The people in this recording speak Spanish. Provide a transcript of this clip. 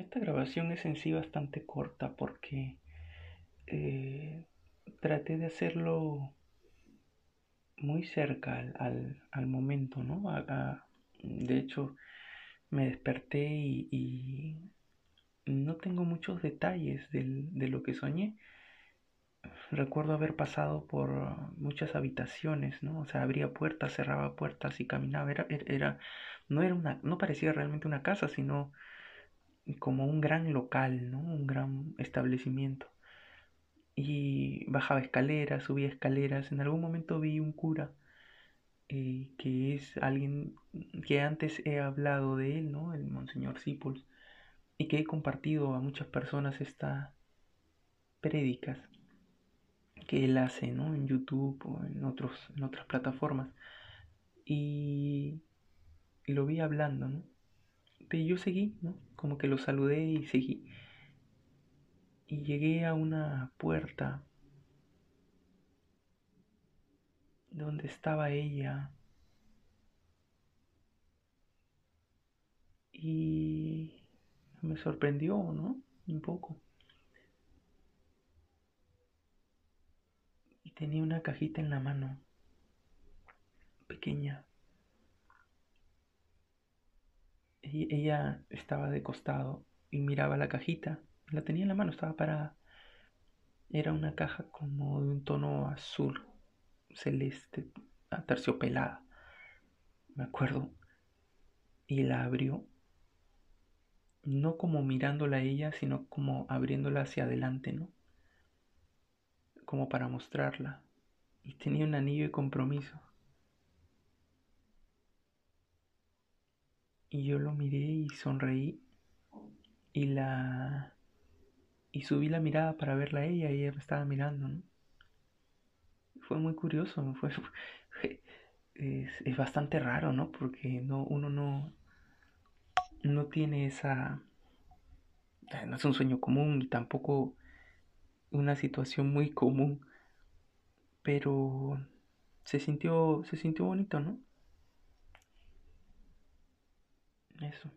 Esta grabación es en sí bastante corta porque eh, traté de hacerlo muy cerca al, al, momento, ¿no? de hecho, me desperté y, no tengo muchos detalles de lo que soñé. Recuerdo haber pasado por muchas habitaciones, ¿no? O sea, abría puertas, cerraba puertas y caminaba. Era, era, no era una, no parecía realmente una casa, sino como un gran local, ¿no? Un gran establecimiento. Y bajaba escaleras, subía escaleras. En algún momento vi un cura eh, que es alguien que antes he hablado de él, ¿no? El Monseñor Sipols, y que he compartido a muchas personas estas prédicas que él hace, ¿no? En YouTube o en, otros, en otras plataformas. Y, y lo vi hablando, ¿no? Pero yo seguí, ¿no? Como que lo saludé y seguí. Y llegué a una puerta donde estaba ella. Y me sorprendió, ¿no? Un poco. Y tenía una cajita en la mano, pequeña. Y ella estaba de costado y miraba la cajita. La tenía en la mano, estaba parada. Era una caja como de un tono azul celeste, terciopelada, me acuerdo, y la abrió, no como mirándola a ella, sino como abriéndola hacia adelante, ¿no? Como para mostrarla. Y tenía un anillo de compromiso. Y yo lo miré y sonreí y la y subí la mirada para verla a ella y ella me estaba mirando, ¿no? fue muy curioso, fue, es, es, bastante raro, ¿no? Porque no, uno no, no tiene esa, eh, no es un sueño común y tampoco una situación muy común, pero se sintió, se sintió bonito, ¿no? eso.